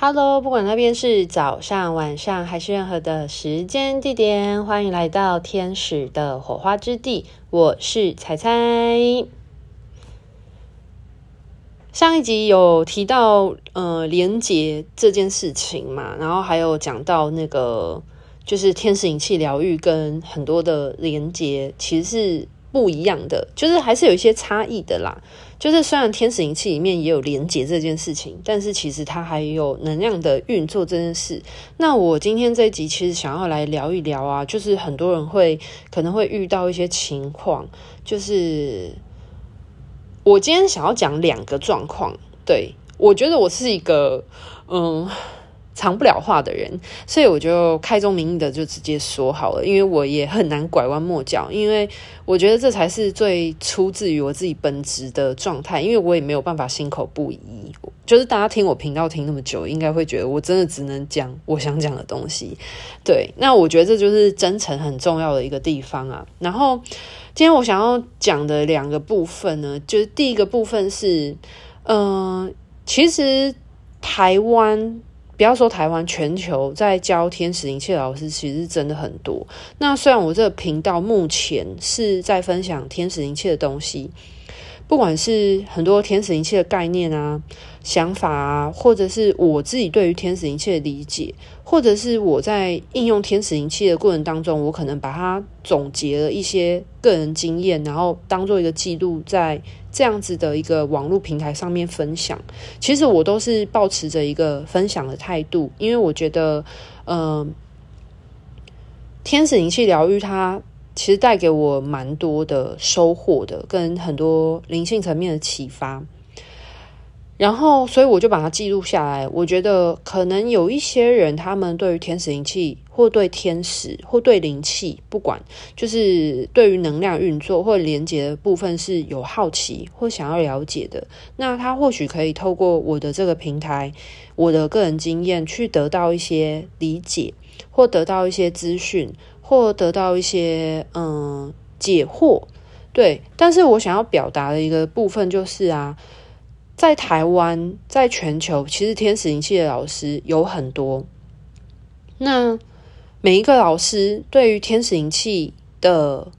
Hello，不管那边是早上、晚上还是任何的时间地点，欢迎来到天使的火花之地。我是彩彩。上一集有提到呃连接这件事情嘛，然后还有讲到那个就是天使引气疗愈跟很多的连接其实是不一样的，就是还是有一些差异的啦。就是虽然天使灵气里面也有连接这件事情，但是其实它还有能量的运作这件事。那我今天这一集其实想要来聊一聊啊，就是很多人会可能会遇到一些情况，就是我今天想要讲两个状况。对，我觉得我是一个嗯。藏不了话的人，所以我就开宗明义的就直接说好了，因为我也很难拐弯抹角，因为我觉得这才是最出自于我自己本质的状态，因为我也没有办法心口不一。就是大家听我频道听那么久，应该会觉得我真的只能讲我想讲的东西。对，那我觉得这就是真诚很重要的一个地方啊。然后今天我想要讲的两个部分呢，就是第一个部分是，嗯、其实台湾。不要说台湾，全球在教天使灵气的老师其实真的很多。那虽然我这个频道目前是在分享天使灵气的东西，不管是很多天使灵气的概念啊、想法啊，或者是我自己对于天使灵气的理解，或者是我在应用天使灵气的过程当中，我可能把它总结了一些个人经验，然后当做一个记录在。这样子的一个网络平台上面分享，其实我都是抱持着一个分享的态度，因为我觉得，嗯、天使灵气疗愈它其实带给我蛮多的收获的，跟很多灵性层面的启发。然后，所以我就把它记录下来。我觉得可能有一些人，他们对于天使灵气，或对天使，或对灵气，不管就是对于能量运作或连接的部分是有好奇或想要了解的，那他或许可以透过我的这个平台，我的个人经验去得到一些理解，或得到一些资讯，或得到一些嗯解惑。对，但是我想要表达的一个部分就是啊。在台湾，在全球，其实天使灵气的老师有很多。那每一个老师对于天使灵气的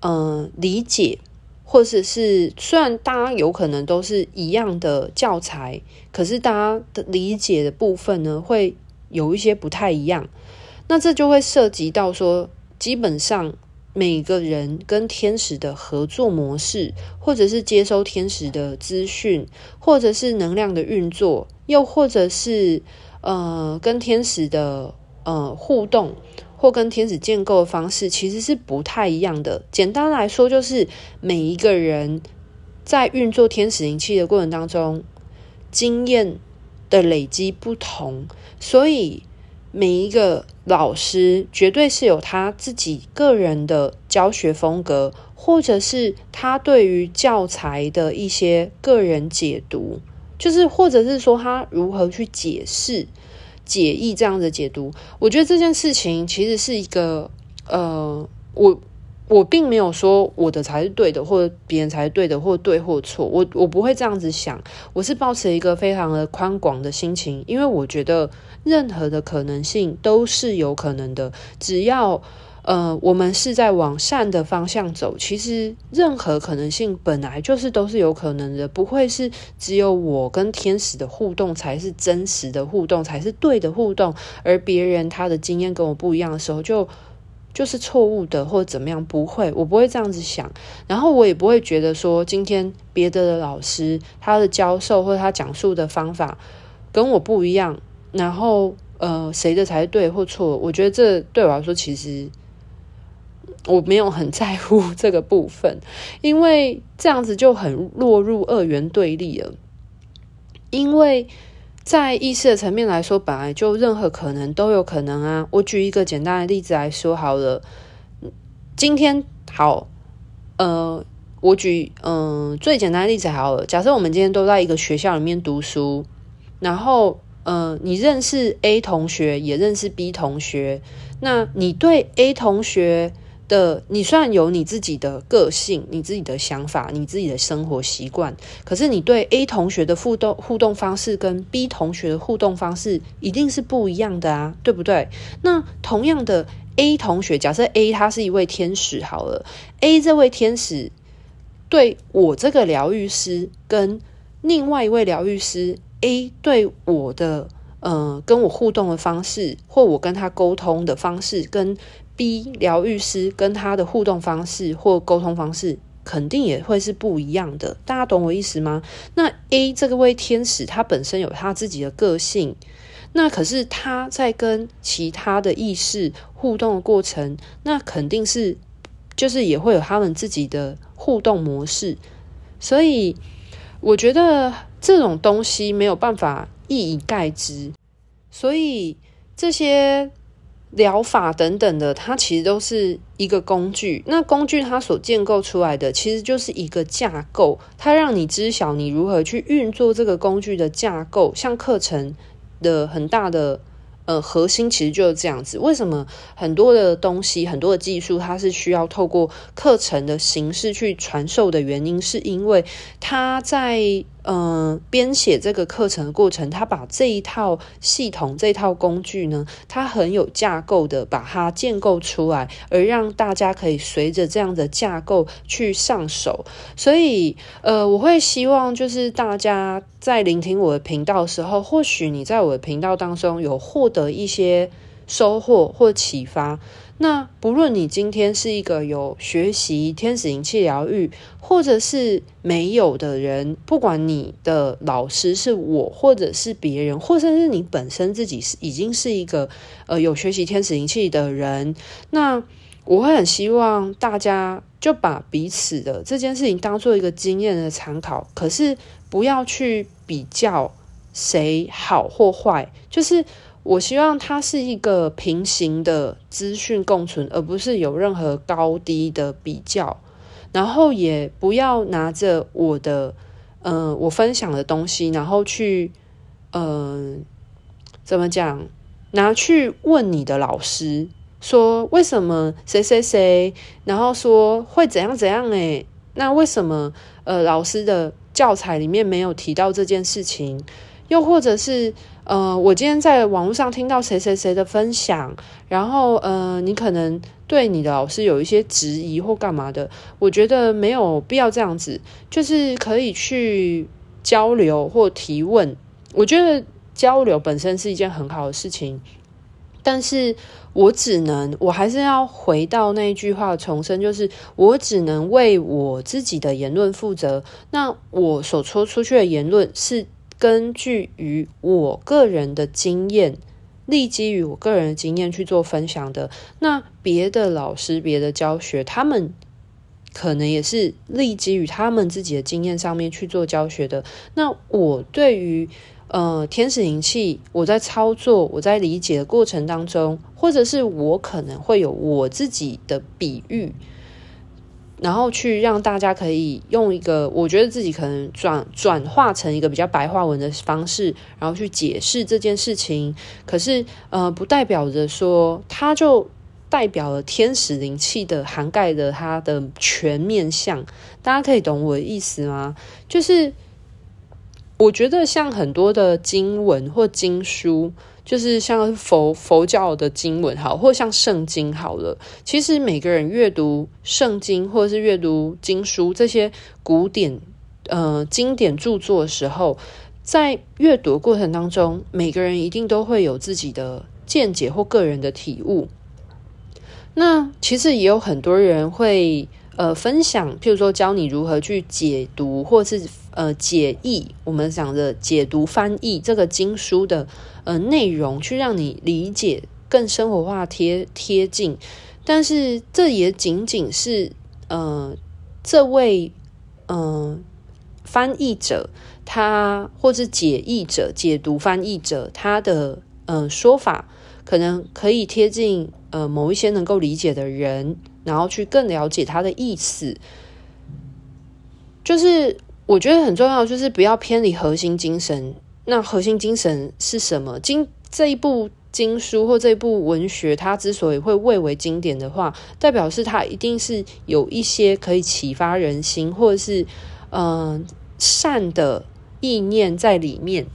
嗯、理解，或者是虽然大家有可能都是一样的教材，可是大家的理解的部分呢，会有一些不太一样。那这就会涉及到说，基本上。每个人跟天使的合作模式，或者是接收天使的资讯，或者是能量的运作，又或者是呃跟天使的呃互动，或跟天使建构的方式，其实是不太一样的。简单来说，就是每一个人在运作天使灵气的过程当中，经验的累积不同，所以。每一个老师绝对是有他自己个人的教学风格，或者是他对于教材的一些个人解读，就是或者是说他如何去解释、解译这样的解读。我觉得这件事情其实是一个，呃，我。我并没有说我的才是对的，或者别人才是对的，或对或错。我我不会这样子想，我是抱持一个非常的宽广的心情，因为我觉得任何的可能性都是有可能的。只要呃我们是在往善的方向走，其实任何可能性本来就是都是有可能的，不会是只有我跟天使的互动才是真实的互动，才是对的互动，而别人他的经验跟我不一样的时候就。就是错误的，或怎么样？不会，我不会这样子想。然后我也不会觉得说，今天别的的老师他的教授或者他讲述的方法跟我不一样。然后呃，谁的才对或错？我觉得这对我来说，其实我没有很在乎这个部分，因为这样子就很落入二元对立了。因为。在意识的层面来说，本来就任何可能都有可能啊。我举一个简单的例子来说好了。今天好，呃，我举嗯、呃、最简单的例子好了。假设我们今天都在一个学校里面读书，然后呃，你认识 A 同学，也认识 B 同学，那你对 A 同学的，你虽然有你自己的个性、你自己的想法、你自己的生活习惯，可是你对 A 同学的互动互动方式跟 B 同学的互动方式一定是不一样的啊，对不对？那同样的 A 同学，假设 A 他是一位天使好了，A 这位天使对我这个疗愈师跟另外一位疗愈师 A 对我的呃跟我互动的方式，或我跟他沟通的方式跟。B 疗愈师跟他的互动方式或沟通方式肯定也会是不一样的，大家懂我意思吗？那 A 这个位天使，他本身有他自己的个性，那可是他在跟其他的意识互动的过程，那肯定是就是也会有他们自己的互动模式，所以我觉得这种东西没有办法一以概之，所以这些。疗法等等的，它其实都是一个工具。那工具它所建构出来的，其实就是一个架构，它让你知晓你如何去运作这个工具的架构。像课程的很大的呃核心，其实就是这样子。为什么很多的东西、很多的技术，它是需要透过课程的形式去传授的原因，是因为它在。嗯，编写这个课程的过程，他把这一套系统、这套工具呢，他很有架构的把它建构出来，而让大家可以随着这样的架构去上手。所以，呃，我会希望就是大家在聆听我的频道的时候，或许你在我的频道当中有获得一些收获或启发。那不论你今天是一个有学习天使灵气疗愈，或者是没有的人，不管你的老师是我，或者是别人，或者是你本身自己是已经是一个呃有学习天使灵气的人，那我会很希望大家就把彼此的这件事情当做一个经验的参考，可是不要去比较谁好或坏，就是。我希望它是一个平行的资讯共存，而不是有任何高低的比较。然后也不要拿着我的，嗯、我分享的东西，然后去，嗯、怎么讲？拿去问你的老师，说为什么谁谁谁，然后说会怎样怎样？诶，那为什么呃老师的教材里面没有提到这件事情？又或者是？呃，我今天在网络上听到谁谁谁的分享，然后呃，你可能对你的老师有一些质疑或干嘛的，我觉得没有必要这样子，就是可以去交流或提问。我觉得交流本身是一件很好的事情，但是我只能，我还是要回到那一句话重申，就是我只能为我自己的言论负责。那我所说出去的言论是。根据于我个人的经验，立基于我个人的经验去做分享的。那别的老师、别的教学，他们可能也是立基于他们自己的经验上面去做教学的。那我对于呃天使灵气，我在操作、我在理解的过程当中，或者是我可能会有我自己的比喻。然后去让大家可以用一个我觉得自己可能转转化成一个比较白话文的方式，然后去解释这件事情。可是呃，不代表着说它就代表了天使灵气的涵盖的它的全面相。大家可以懂我的意思吗？就是我觉得像很多的经文或经书。就是像佛佛教的经文好，或像圣经好了。其实每个人阅读圣经或者是阅读经书这些古典呃经典著作的时候，在阅读过程当中，每个人一定都会有自己的见解或个人的体悟。那其实也有很多人会呃分享，譬如说教你如何去解读，或是呃解译。我们讲的解读翻译这个经书的。呃，内容去让你理解更生活化贴贴近，但是这也仅仅是呃这位呃翻译者他或是解译者解读翻译者他的呃说法，可能可以贴近呃某一些能够理解的人，然后去更了解他的意思。就是我觉得很重要，就是不要偏离核心精神。那核心精神是什么？经这一部经书或这部文学，它之所以会蔚为经典的话，代表是它一定是有一些可以启发人心，或者是嗯、善的意念在里面。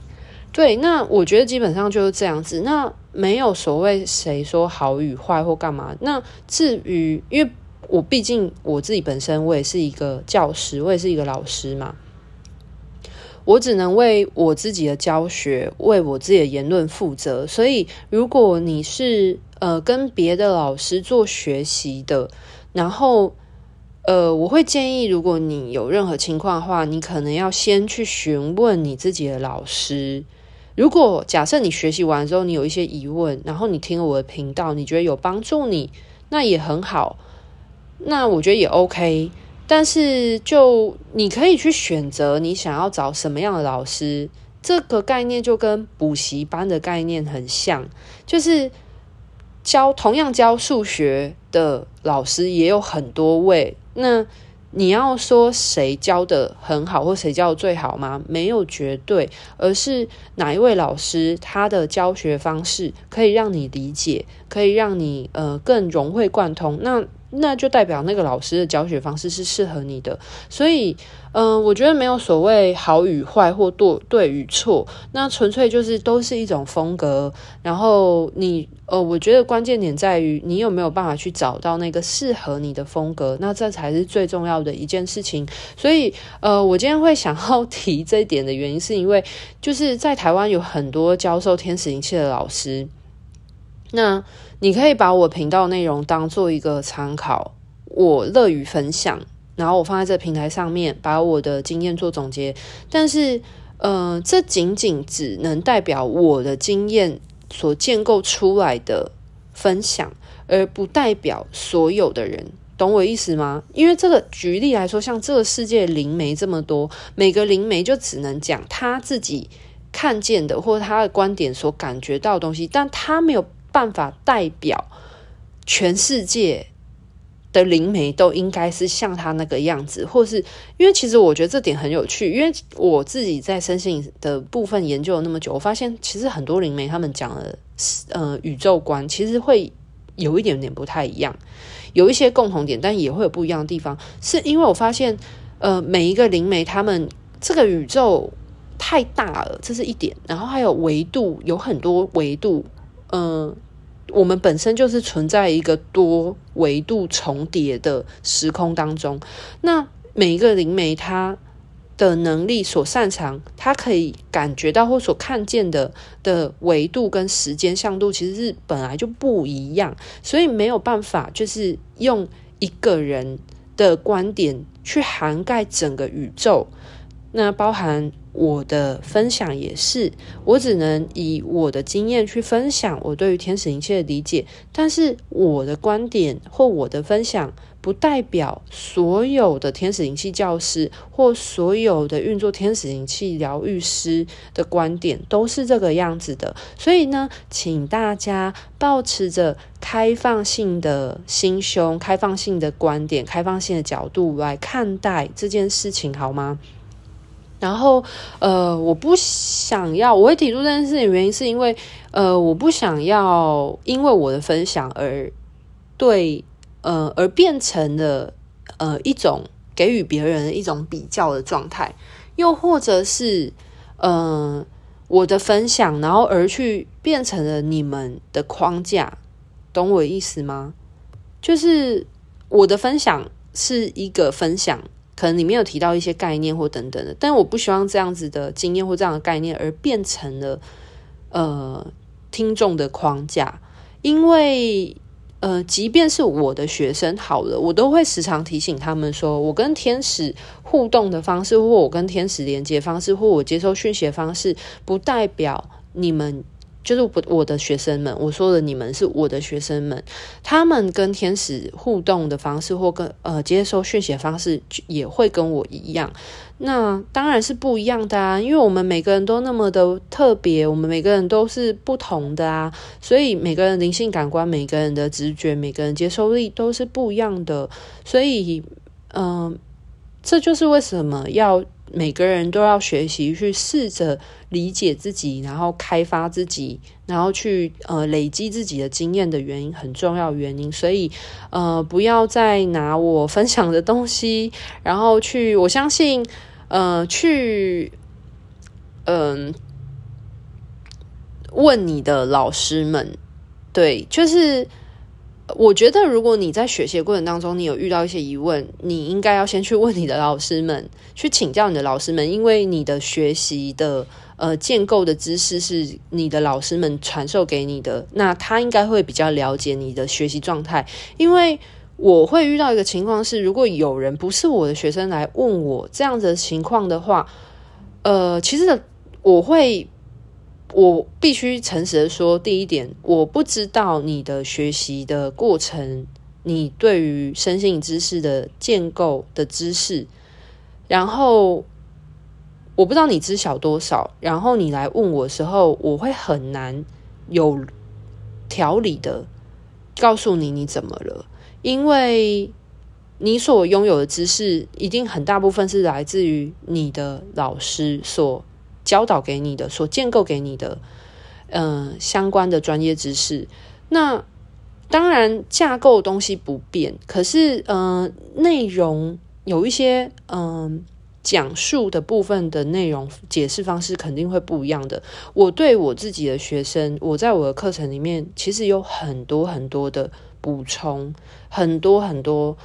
对，那我觉得基本上就是这样子。那没有所谓谁说好与坏或干嘛。那至于，因为我毕竟我自己本身我也是一个教师，我也是一个老师嘛。我只能为我自己的教学，为我自己的言论负责。所以，如果你是呃跟别的老师做学习的，然后呃，我会建议，如果你有任何情况的话，你可能要先去询问你自己的老师。如果假设你学习完之后，你有一些疑问，然后你听了我的频道，你觉得有帮助你，那也很好。那我觉得也 OK。但是，就你可以去选择你想要找什么样的老师，这个概念就跟补习班的概念很像，就是教同样教数学的老师也有很多位。那你要说谁教的很好，或谁教的最好吗？没有绝对，而是哪一位老师他的教学方式可以让你理解，可以让你呃更融会贯通。那那就代表那个老师的教学方式是适合你的，所以，嗯、我觉得没有所谓好与坏或对对与错，那纯粹就是都是一种风格。然后你，呃，我觉得关键点在于你有没有办法去找到那个适合你的风格，那这才是最重要的一件事情。所以，呃，我今天会想要提这一点的原因，是因为就是在台湾有很多教授天使灵气的老师，那。你可以把我频道内容当做一个参考，我乐于分享，然后我放在这平台上面，把我的经验做总结。但是，呃，这仅仅只能代表我的经验所建构出来的分享，而不代表所有的人，懂我意思吗？因为这个举例来说，像这个世界灵媒这么多，每个灵媒就只能讲他自己看见的或者他的观点所感觉到的东西，但他没有。办法代表全世界的灵媒都应该是像他那个样子，或是因为其实我觉得这点很有趣，因为我自己在身心的部分研究了那么久，我发现其实很多灵媒他们讲的呃宇宙观其实会有一点点不太一样，有一些共同点，但也会有不一样的地方，是因为我发现呃每一个灵媒他们这个宇宙太大了，这是一点，然后还有维度有很多维度。嗯，我们本身就是存在一个多维度重叠的时空当中。那每一个灵媒他的能力所擅长，他可以感觉到或所看见的的维度跟时间向度，其实是本来就不一样，所以没有办法就是用一个人的观点去涵盖整个宇宙。那包含。我的分享也是，我只能以我的经验去分享我对于天使灵气的理解，但是我的观点或我的分享不代表所有的天使灵气教师或所有的运作天使灵气疗愈师的观点都是这个样子的。所以呢，请大家抱持着开放性的心胸、开放性的观点、开放性的角度来看待这件事情，好吗？然后，呃，我不想要，我会提出这件事情原因是因为，呃，我不想要因为我的分享而对，呃，而变成了呃一种给予别人一种比较的状态，又或者是，呃，我的分享，然后而去变成了你们的框架，懂我意思吗？就是我的分享是一个分享。可能里面有提到一些概念或等等的，但我不希望这样子的经验或这样的概念而变成了呃听众的框架，因为呃，即便是我的学生好了，我都会时常提醒他们说，我跟天使互动的方式，或我跟天使连接方式，或我接收讯息的方式，不代表你们。就是我我的学生们，我说的你们是我的学生们，他们跟天使互动的方式或跟呃接收讯息方式也会跟我一样，那当然是不一样的啊，因为我们每个人都那么的特别，我们每个人都是不同的啊，所以每个人灵性感官、每个人的直觉、每个人接收力都是不一样的，所以嗯、这就是为什么要。每个人都要学习去试着理解自己，然后开发自己，然后去呃累积自己的经验的原因，很重要原因。所以呃，不要再拿我分享的东西，然后去我相信呃去嗯、呃、问你的老师们，对，就是。我觉得，如果你在学习过程当中，你有遇到一些疑问，你应该要先去问你的老师们，去请教你的老师们，因为你的学习的呃建构的知识是你的老师们传授给你的，那他应该会比较了解你的学习状态。因为我会遇到一个情况是，如果有人不是我的学生来问我这样子的情况的话，呃，其实我会。我必须诚实的说，第一点，我不知道你的学习的过程，你对于身心知识的建构的知识，然后我不知道你知晓多少，然后你来问我的时候，我会很难有条理的告诉你你怎么了，因为你所拥有的知识，一定很大部分是来自于你的老师所。教导给你的，所建构给你的，嗯、相关的专业知识。那当然架构东西不变，可是，嗯、内容有一些，嗯、讲述的部分的内容解释方式肯定会不一样的。我对我自己的学生，我在我的课程里面，其实有很多很多的补充，很多很多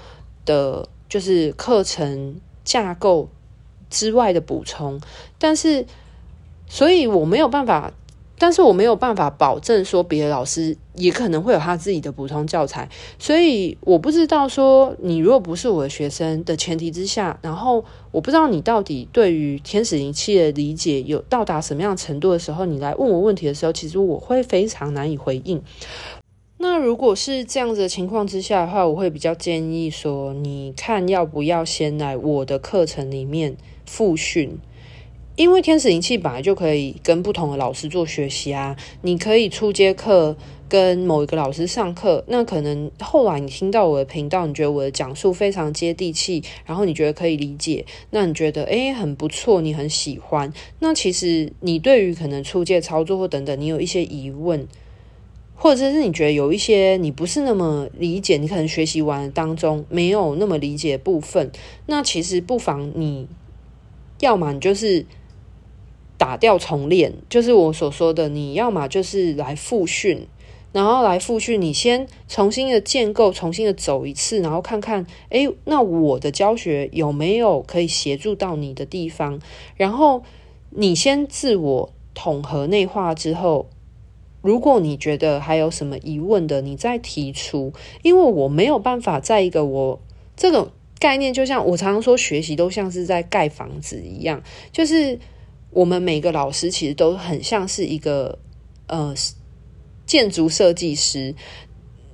的，就是课程架构之外的补充，但是。所以我没有办法，但是我没有办法保证说别的老师也可能会有他自己的补充教材。所以我不知道说你如果不是我的学生的前提之下，然后我不知道你到底对于天使灵气的理解有到达什么样程度的时候，你来问我问题的时候，其实我会非常难以回应。那如果是这样子的情况之下的话，我会比较建议说，你看要不要先来我的课程里面复训。因为天使灵气本来就可以跟不同的老师做学习啊，你可以初阶课跟某一个老师上课，那可能后来你听到我的频道，你觉得我的讲述非常接地气，然后你觉得可以理解，那你觉得诶很不错，你很喜欢，那其实你对于可能初阶操作或等等，你有一些疑问，或者是你觉得有一些你不是那么理解，你可能学习完当中没有那么理解部分，那其实不妨你要么你就是。掉重练，就是我所说的，你要么就是来复训，然后来复训，你先重新的建构，重新的走一次，然后看看，诶，那我的教学有没有可以协助到你的地方？然后你先自我统合内化之后，如果你觉得还有什么疑问的，你再提出，因为我没有办法在一个我这个概念，就像我常常说，学习都像是在盖房子一样，就是。我们每个老师其实都很像是一个呃建筑设计师，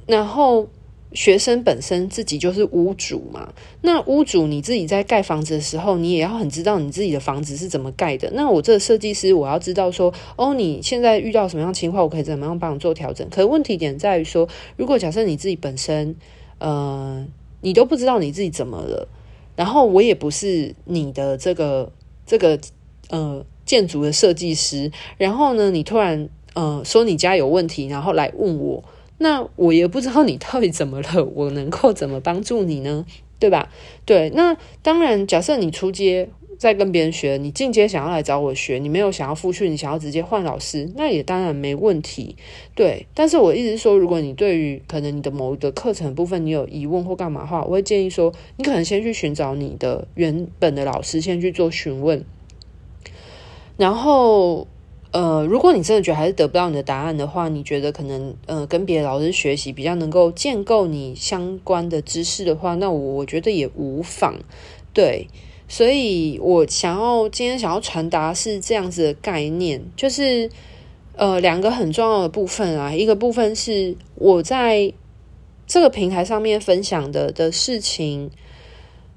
然后学生本身自己就是屋主嘛。那屋主你自己在盖房子的时候，你也要很知道你自己的房子是怎么盖的。那我这个设计师，我要知道说，哦，你现在遇到什么样情况，我可以怎么样帮你做调整。可问题点在于说，如果假设你自己本身呃你都不知道你自己怎么了，然后我也不是你的这个这个呃。建筑的设计师，然后呢，你突然呃说你家有问题，然后来问我，那我也不知道你到底怎么了，我能够怎么帮助你呢？对吧？对，那当然，假设你出街在跟别人学，你进阶想要来找我学，你没有想要复训，你想要直接换老师，那也当然没问题。对，但是我一直说，如果你对于可能你的某一个课程部分你有疑问或干嘛的话，我会建议说，你可能先去寻找你的原本的老师，先去做询问。然后，呃，如果你真的觉得还是得不到你的答案的话，你觉得可能呃跟别的老师学习比较能够建构你相关的知识的话，那我我觉得也无妨。对，所以我想要今天想要传达是这样子的概念，就是呃两个很重要的部分啊，一个部分是我在这个平台上面分享的的事情。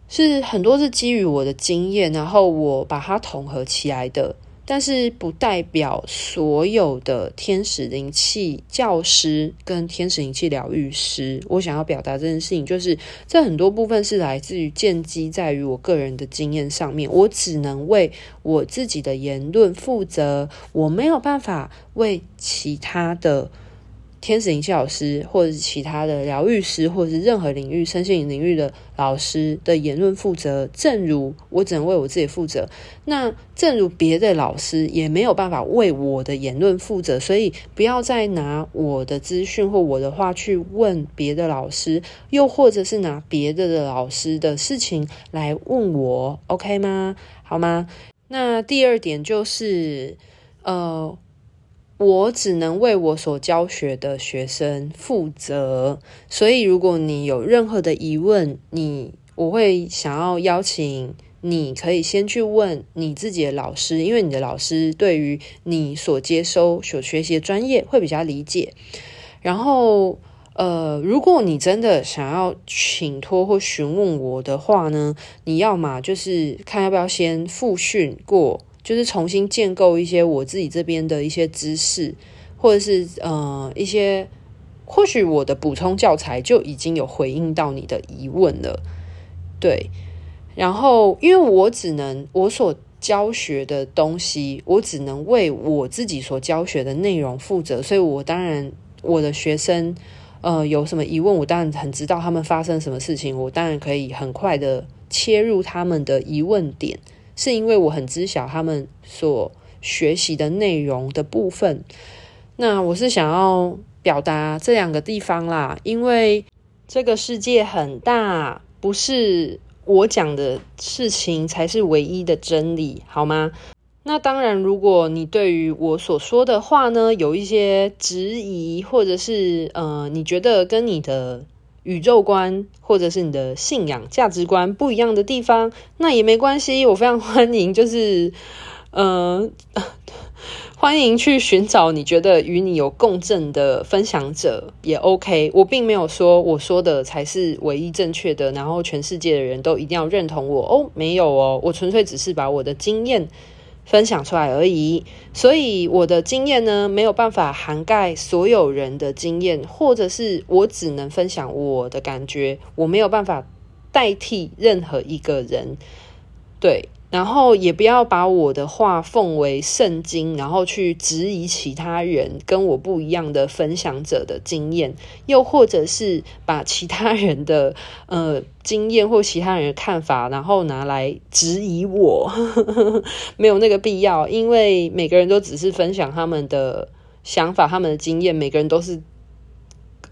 是很多是基于我的经验，然后我把它统合起来的。但是不代表所有的天使灵气教师跟天使灵气疗愈师，我想要表达这件事情，就是这很多部分是来自于建基在于我个人的经验上面，我只能为我自己的言论负责，我没有办法为其他的。天使灵气老师，或者是其他的疗愈师，或者是任何领域、身心灵领域的老师的言论负责。正如我只能为我自己负责，那正如别的老师也没有办法为我的言论负责。所以不要再拿我的资讯或我的话去问别的老师，又或者是拿别的的老师的事情来问我，OK 吗？好吗？那第二点就是，呃。我只能为我所教学的学生负责，所以如果你有任何的疑问，你我会想要邀请你，可以先去问你自己的老师，因为你的老师对于你所接收、所学习的专业会比较理解。然后，呃，如果你真的想要请托或询问我的话呢，你要嘛就是看要不要先复训过。就是重新建构一些我自己这边的一些知识，或者是呃一些，或许我的补充教材就已经有回应到你的疑问了，对。然后，因为我只能我所教学的东西，我只能为我自己所教学的内容负责，所以我当然我的学生呃有什么疑问，我当然很知道他们发生什么事情，我当然可以很快的切入他们的疑问点。是因为我很知晓他们所学习的内容的部分，那我是想要表达这两个地方啦，因为这个世界很大，不是我讲的事情才是唯一的真理，好吗？那当然，如果你对于我所说的话呢，有一些质疑，或者是呃，你觉得跟你的宇宙观或者是你的信仰价值观不一样的地方，那也没关系，我非常欢迎，就是，呃，欢迎去寻找你觉得与你有共振的分享者也 OK。我并没有说我说的才是唯一正确的，然后全世界的人都一定要认同我哦，没有哦，我纯粹只是把我的经验。分享出来而已，所以我的经验呢，没有办法涵盖所有人的经验，或者是我只能分享我的感觉，我没有办法代替任何一个人，对。然后也不要把我的话奉为圣经，然后去质疑其他人跟我不一样的分享者的经验，又或者是把其他人的呃经验或其他人的看法，然后拿来质疑我，没有那个必要，因为每个人都只是分享他们的想法、他们的经验，每个人都是。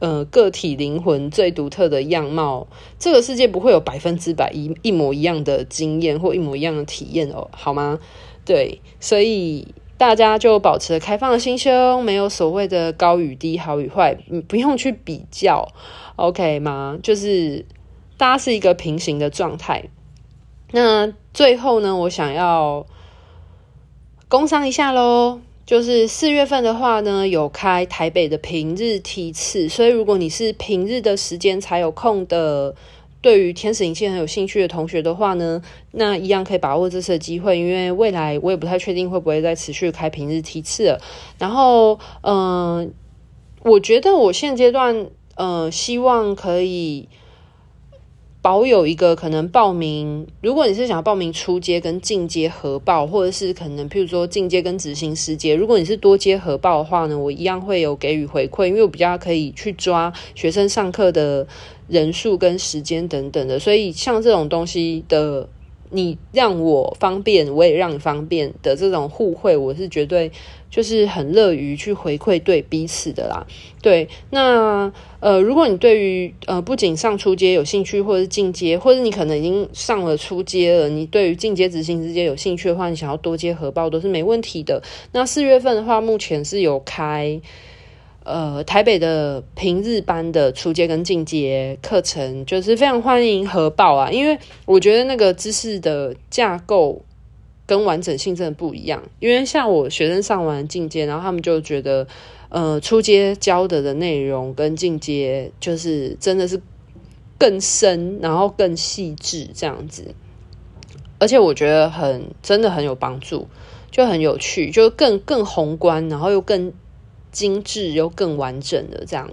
呃，个体灵魂最独特的样貌，这个世界不会有百分之百一一模一样的经验或一模一样的体验哦，好吗？对，所以大家就保持开放的心胸，没有所谓的高与低、好与坏，不用去比较，OK 吗？就是大家是一个平行的状态。那最后呢，我想要工商一下喽。就是四月份的话呢，有开台北的平日梯次，所以如果你是平日的时间才有空的，对于天使灵气很有兴趣的同学的话呢，那一样可以把握这次的机会，因为未来我也不太确定会不会再持续开平日梯次了。然后，嗯、我觉得我现阶段，嗯、希望可以。保有一个可能报名，如果你是想要报名初阶跟进阶合报，或者是可能譬如说进阶跟执行师阶，如果你是多阶合报的话呢，我一样会有给予回馈，因为我比较可以去抓学生上课的人数跟时间等等的，所以像这种东西的。你让我方便，我也让你方便的这种互惠，我是绝对就是很乐于去回馈对彼此的啦。对，那呃，如果你对于呃不仅上初阶有兴趣，或者是进阶，或者你可能已经上了初阶了，你对于进阶执行之间有兴趣的话，你想要多接合报都是没问题的。那四月份的话，目前是有开。呃，台北的平日班的初阶跟进阶课程，就是非常欢迎合报啊，因为我觉得那个知识的架构跟完整性真的不一样。因为像我学生上完进阶，然后他们就觉得，呃，初阶教的的内容跟进阶就是真的是更深，然后更细致这样子，而且我觉得很真的很有帮助。就很有趣，就更更宏观，然后又更精致又更完整的这样。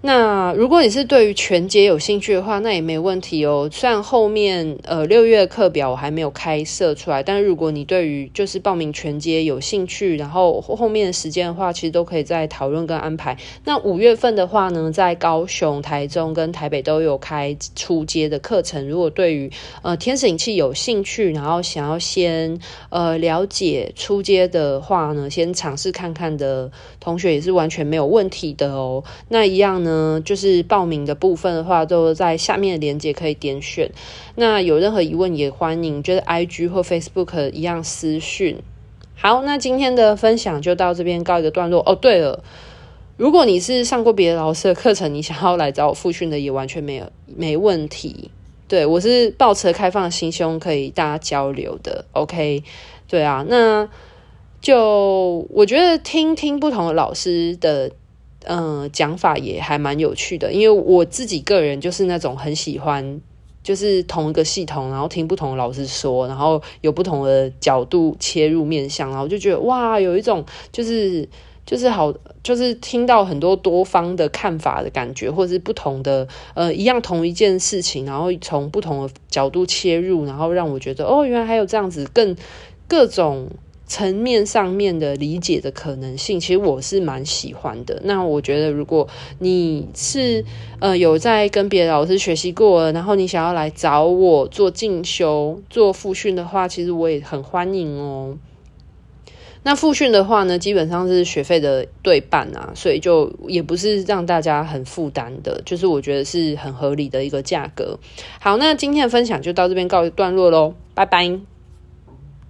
那如果你是对于全节有兴趣的话，那也没问题哦。虽然后面呃六月课表我还没有开设出来，但如果你对于就是报名全节有兴趣，然后后面的时间的话，其实都可以再讨论跟安排。那五月份的话呢，在高雄、台中跟台北都有开初阶的课程。如果对于呃天使灵气有兴趣，然后想要先呃了解初阶的话呢，先尝试看看的同学也是完全没有问题的哦。那一样呢。嗯，就是报名的部分的话，都在下面的链接可以点选。那有任何疑问也欢迎，就是 IG 或 Facebook 一样私讯。好，那今天的分享就到这边告一个段落。哦，对了，如果你是上过别的老师的课程，你想要来找我复训的，也完全没有没问题。对，我是抱持开放的心胸，可以大家交流的。OK，对啊，那就我觉得听听不同的老师的。嗯，讲法也还蛮有趣的，因为我自己个人就是那种很喜欢，就是同一个系统，然后听不同的老师说，然后有不同的角度切入面向，然后就觉得哇，有一种就是就是好，就是听到很多多方的看法的感觉，或者是不同的呃，一样同一件事情，然后从不同的角度切入，然后让我觉得哦，原来还有这样子更各种。层面上面的理解的可能性，其实我是蛮喜欢的。那我觉得，如果你是呃有在跟别的老师学习过，然后你想要来找我做进修、做复训的话，其实我也很欢迎哦。那复训的话呢，基本上是学费的对半啊，所以就也不是让大家很负担的，就是我觉得是很合理的一个价格。好，那今天的分享就到这边告一段落喽，拜拜。